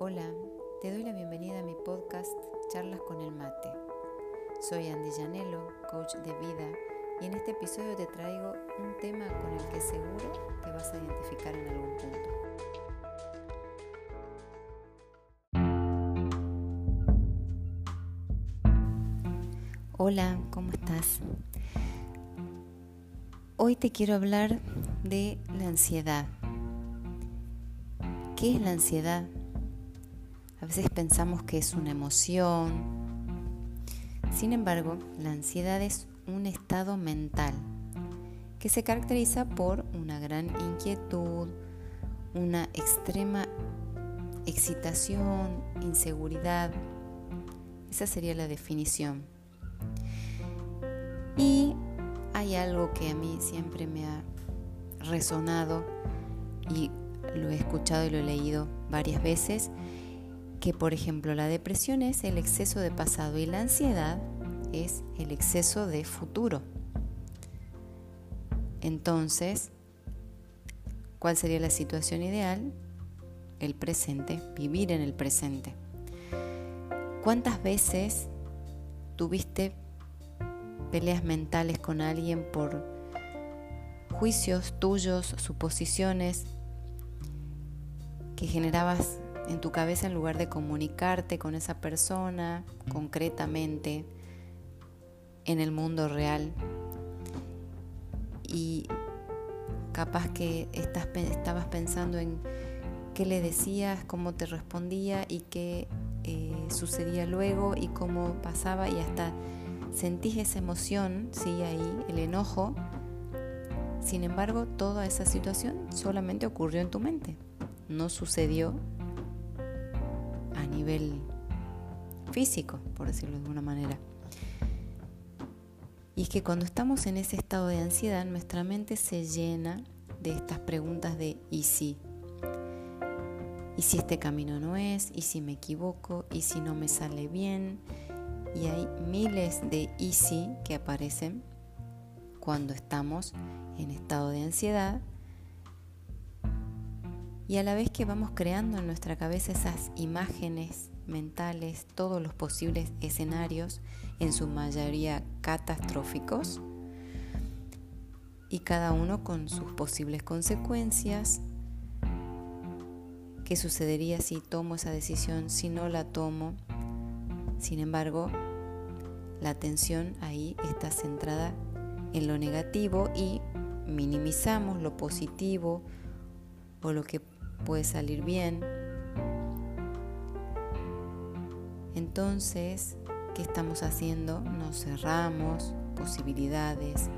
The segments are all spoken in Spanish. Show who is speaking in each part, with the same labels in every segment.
Speaker 1: Hola, te doy la bienvenida a mi podcast Charlas con el Mate. Soy Andy Janelo, coach de vida, y en este episodio te traigo un tema con el que seguro te vas a identificar en algún punto. Hola, ¿cómo estás? Hoy te quiero hablar de la ansiedad. ¿Qué es la ansiedad? A veces pensamos que es una emoción. Sin embargo, la ansiedad es un estado mental que se caracteriza por una gran inquietud, una extrema excitación, inseguridad. Esa sería la definición. Y hay algo que a mí siempre me ha resonado y lo he escuchado y lo he leído varias veces, que por ejemplo la depresión es el exceso de pasado y la ansiedad es el exceso de futuro. Entonces, ¿cuál sería la situación ideal? El presente, vivir en el presente. ¿Cuántas veces tuviste peleas mentales con alguien por juicios tuyos, suposiciones que generabas en tu cabeza en lugar de comunicarte con esa persona concretamente en el mundo real. Y capaz que estás, estabas pensando en qué le decías, cómo te respondía y qué eh, sucedía luego y cómo pasaba y hasta sentís esa emoción, sí, ahí, el enojo. Sin embargo, toda esa situación solamente ocurrió en tu mente, no sucedió nivel físico, por decirlo de alguna manera. Y es que cuando estamos en ese estado de ansiedad, nuestra mente se llena de estas preguntas de ¿y si? ¿Y si este camino no es? ¿Y si me equivoco? ¿Y si no me sale bien? Y hay miles de ¿y si? que aparecen cuando estamos en estado de ansiedad y a la vez que vamos creando en nuestra cabeza esas imágenes mentales, todos los posibles escenarios, en su mayoría catastróficos, y cada uno con sus posibles consecuencias. ¿Qué sucedería si tomo esa decisión, si no la tomo? Sin embargo, la atención ahí está centrada en lo negativo y minimizamos lo positivo o lo que puede salir bien. Entonces, ¿qué estamos haciendo? Nos cerramos posibilidades,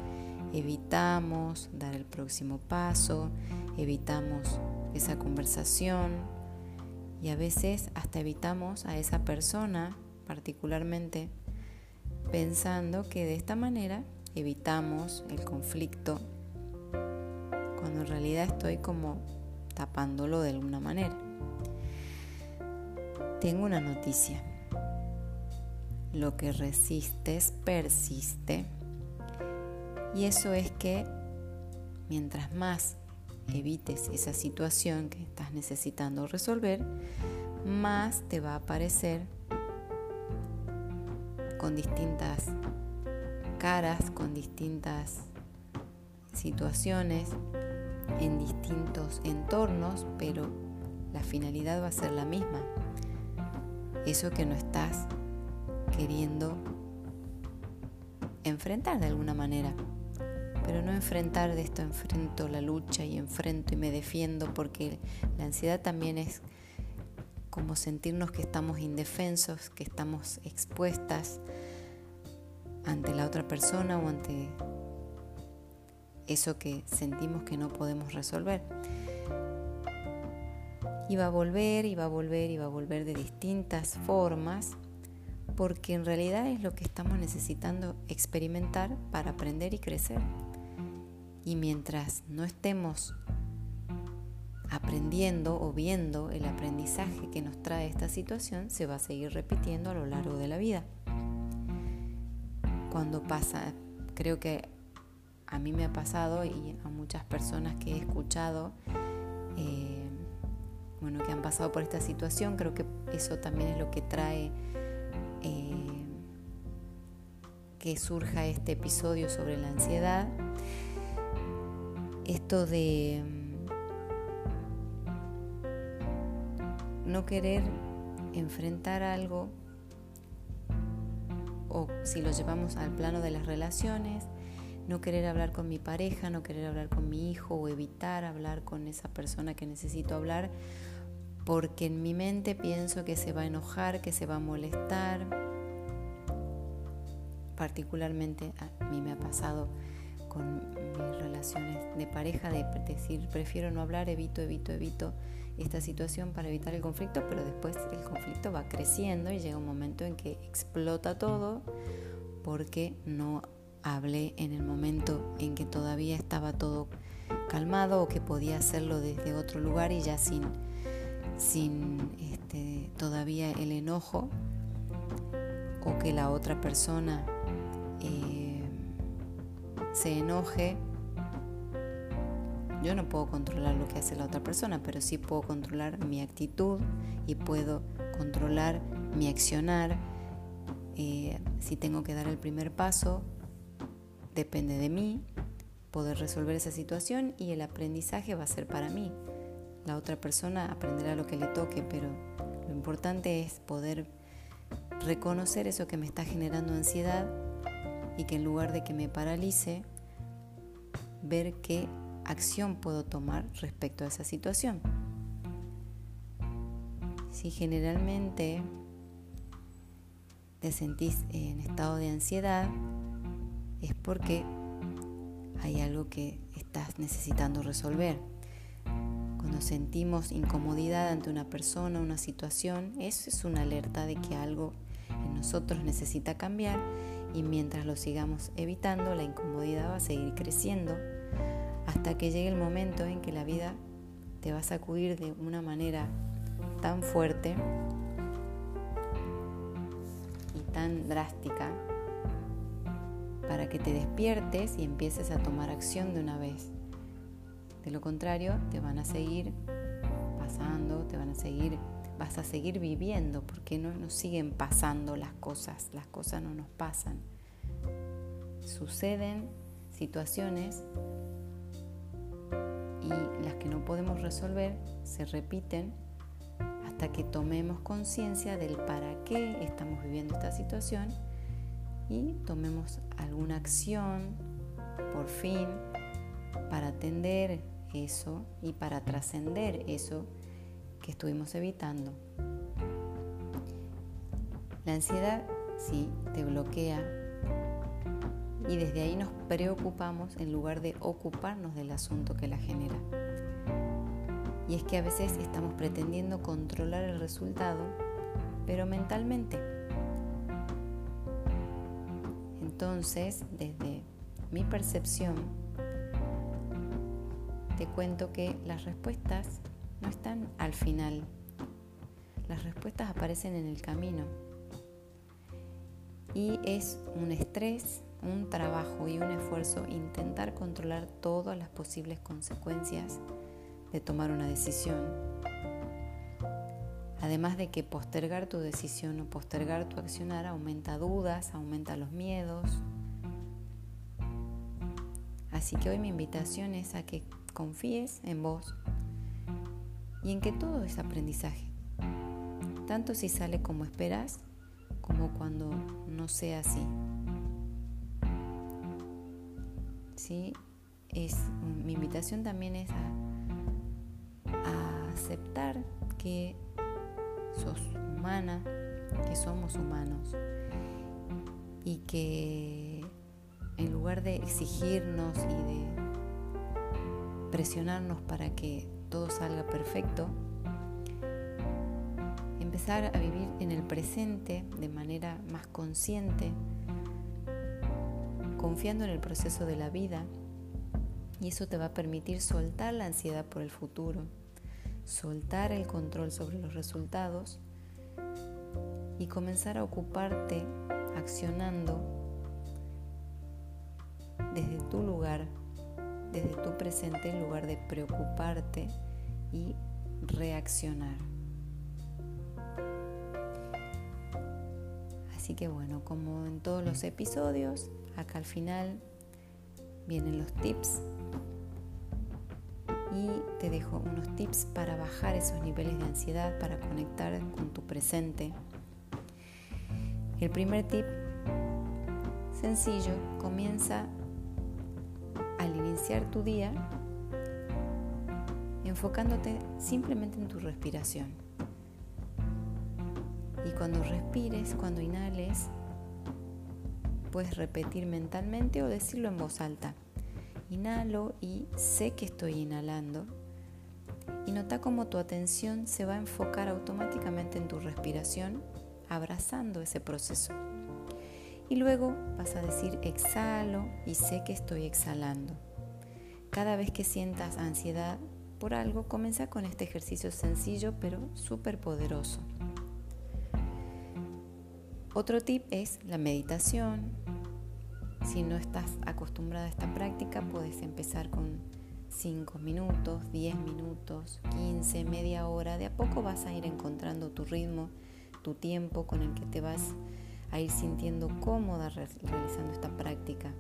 Speaker 1: evitamos dar el próximo paso, evitamos esa conversación y a veces hasta evitamos a esa persona particularmente pensando que de esta manera evitamos el conflicto cuando en realidad estoy como tapándolo de alguna manera. Tengo una noticia. Lo que resistes persiste. Y eso es que mientras más evites esa situación que estás necesitando resolver, más te va a aparecer con distintas caras, con distintas situaciones, en distintos entornos, pero la finalidad va a ser la misma. Eso que no estás queriendo enfrentar de alguna manera. Pero no enfrentar de esto, enfrento la lucha y enfrento y me defiendo, porque la ansiedad también es como sentirnos que estamos indefensos, que estamos expuestas ante la otra persona o ante eso que sentimos que no podemos resolver. Y va a volver, y va a volver, y va a volver de distintas formas, porque en realidad es lo que estamos necesitando experimentar para aprender y crecer. Y mientras no estemos aprendiendo o viendo el aprendizaje que nos trae esta situación, se va a seguir repitiendo a lo largo de la vida. Cuando pasa, creo que a mí me ha pasado y a muchas personas que he escuchado, eh, bueno, que han pasado por esta situación. Creo que eso también es lo que trae eh, que surja este episodio sobre la ansiedad. Esto de mm, no querer enfrentar algo o si lo llevamos al plano de las relaciones, no querer hablar con mi pareja, no querer hablar con mi hijo o evitar hablar con esa persona que necesito hablar porque en mi mente pienso que se va a enojar, que se va a molestar. Particularmente a mí me ha pasado con mis relaciones de pareja de decir prefiero no hablar, evito, evito, evito esta situación para evitar el conflicto, pero después el conflicto va creciendo y llega un momento en que explota todo porque no hablé en el momento en que todavía estaba todo calmado o que podía hacerlo desde otro lugar y ya sin, sin este, todavía el enojo o que la otra persona eh, se enoje. Yo no puedo controlar lo que hace la otra persona, pero sí puedo controlar mi actitud y puedo controlar mi accionar. Eh, si tengo que dar el primer paso, Depende de mí poder resolver esa situación y el aprendizaje va a ser para mí. La otra persona aprenderá lo que le toque, pero lo importante es poder reconocer eso que me está generando ansiedad y que en lugar de que me paralice, ver qué acción puedo tomar respecto a esa situación. Si generalmente te sentís en estado de ansiedad, es porque hay algo que estás necesitando resolver. Cuando sentimos incomodidad ante una persona, una situación, eso es una alerta de que algo en nosotros necesita cambiar y mientras lo sigamos evitando, la incomodidad va a seguir creciendo hasta que llegue el momento en que la vida te va a sacudir de una manera tan fuerte y tan drástica para que te despiertes y empieces a tomar acción de una vez. De lo contrario, te van a seguir pasando, te van a seguir, vas a seguir viviendo, porque no nos siguen pasando las cosas, las cosas no nos pasan. Suceden situaciones y las que no podemos resolver se repiten hasta que tomemos conciencia del para qué estamos viviendo esta situación y tomemos alguna acción por fin para atender eso y para trascender eso que estuvimos evitando. La ansiedad sí te bloquea y desde ahí nos preocupamos en lugar de ocuparnos del asunto que la genera. Y es que a veces estamos pretendiendo controlar el resultado, pero mentalmente Entonces, desde mi percepción, te cuento que las respuestas no están al final. Las respuestas aparecen en el camino. Y es un estrés, un trabajo y un esfuerzo intentar controlar todas las posibles consecuencias de tomar una decisión Además de que postergar tu decisión o postergar tu accionar aumenta dudas, aumenta los miedos. Así que hoy mi invitación es a que confíes en vos y en que todo es aprendizaje, tanto si sale como esperas como cuando no sea así. ¿Sí? Es, mi invitación también es a aceptar que sos humana, que somos humanos y que en lugar de exigirnos y de presionarnos para que todo salga perfecto, empezar a vivir en el presente de manera más consciente, confiando en el proceso de la vida y eso te va a permitir soltar la ansiedad por el futuro soltar el control sobre los resultados y comenzar a ocuparte accionando desde tu lugar, desde tu presente, en lugar de preocuparte y reaccionar. Así que bueno, como en todos los episodios, acá al final vienen los tips te dejo unos tips para bajar esos niveles de ansiedad, para conectar con tu presente. El primer tip sencillo comienza al iniciar tu día enfocándote simplemente en tu respiración. Y cuando respires, cuando inhales, puedes repetir mentalmente o decirlo en voz alta. Inhalo y sé que estoy inhalando. Y nota cómo tu atención se va a enfocar automáticamente en tu respiración, abrazando ese proceso. Y luego vas a decir exhalo y sé que estoy exhalando. Cada vez que sientas ansiedad por algo, comienza con este ejercicio sencillo pero súper poderoso. Otro tip es la meditación. Si no estás acostumbrada a esta práctica, puedes empezar con 5 minutos, 10 minutos, 15, media hora. De a poco vas a ir encontrando tu ritmo, tu tiempo con el que te vas a ir sintiendo cómoda realizando esta práctica.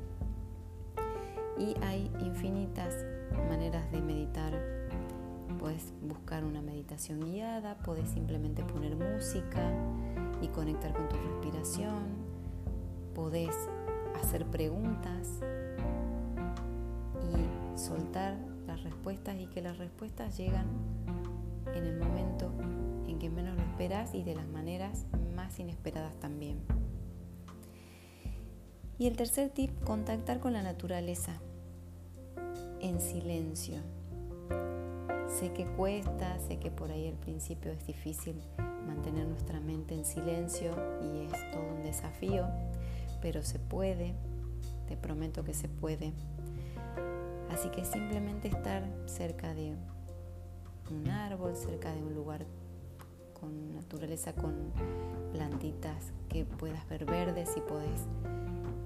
Speaker 1: Y hay infinitas maneras de meditar. Puedes buscar una meditación guiada, puedes simplemente poner música y conectar con tu respiración, puedes hacer preguntas y soltar las respuestas y que las respuestas llegan en el momento en que menos lo esperas y de las maneras más inesperadas también. Y el tercer tip, contactar con la naturaleza en silencio. Sé que cuesta, sé que por ahí al principio es difícil mantener nuestra mente en silencio y es todo un desafío, pero se puede, te prometo que se puede. Así que simplemente estar cerca de un árbol, cerca de un lugar con naturaleza, con plantitas que puedas ver verdes y puedes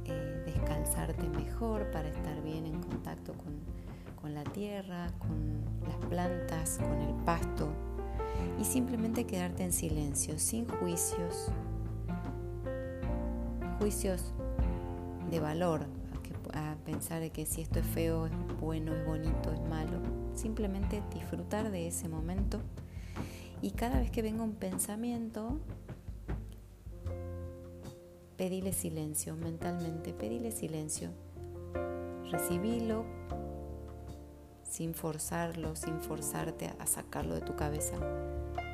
Speaker 1: eh, descalzarte mejor para estar bien en contacto con, con la tierra, con las plantas, con el pasto y simplemente quedarte en silencio, sin juicios, juicios de valor, a pensar que si esto es feo, es bueno, es bonito, es malo. Simplemente disfrutar de ese momento y cada vez que venga un pensamiento, pedile silencio mentalmente, pedile silencio. Recibilo sin forzarlo, sin forzarte a sacarlo de tu cabeza,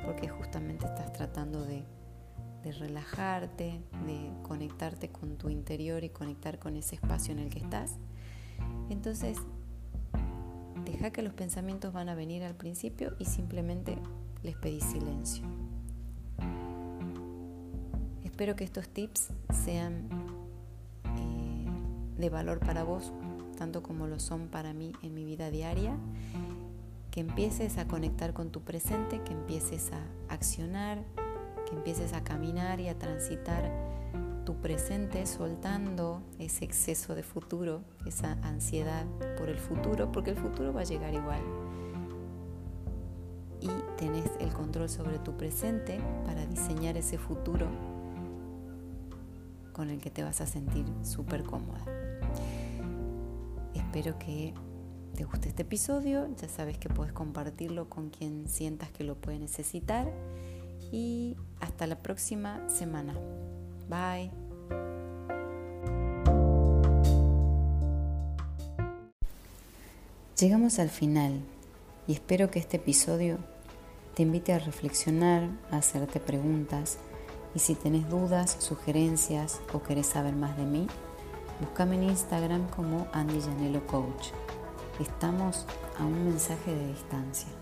Speaker 1: porque justamente estás tratando de, de relajarte, de conectarte con tu interior y conectar con ese espacio en el que estás. Entonces, deja que los pensamientos van a venir al principio y simplemente les pedí silencio. Espero que estos tips sean eh, de valor para vos, tanto como lo son para mí en mi vida diaria. Que empieces a conectar con tu presente, que empieces a accionar, empieces a caminar y a transitar tu presente soltando ese exceso de futuro, esa ansiedad por el futuro, porque el futuro va a llegar igual. Y tenés el control sobre tu presente para diseñar ese futuro con el que te vas a sentir súper cómoda. Espero que te guste este episodio, ya sabes que puedes compartirlo con quien sientas que lo puede necesitar y hasta la próxima semana. Bye. Llegamos al final y espero que este episodio te invite a reflexionar, a hacerte preguntas y si tenés dudas, sugerencias o querés saber más de mí, búscame en Instagram como Andy Janelo Coach. Estamos a un mensaje de distancia.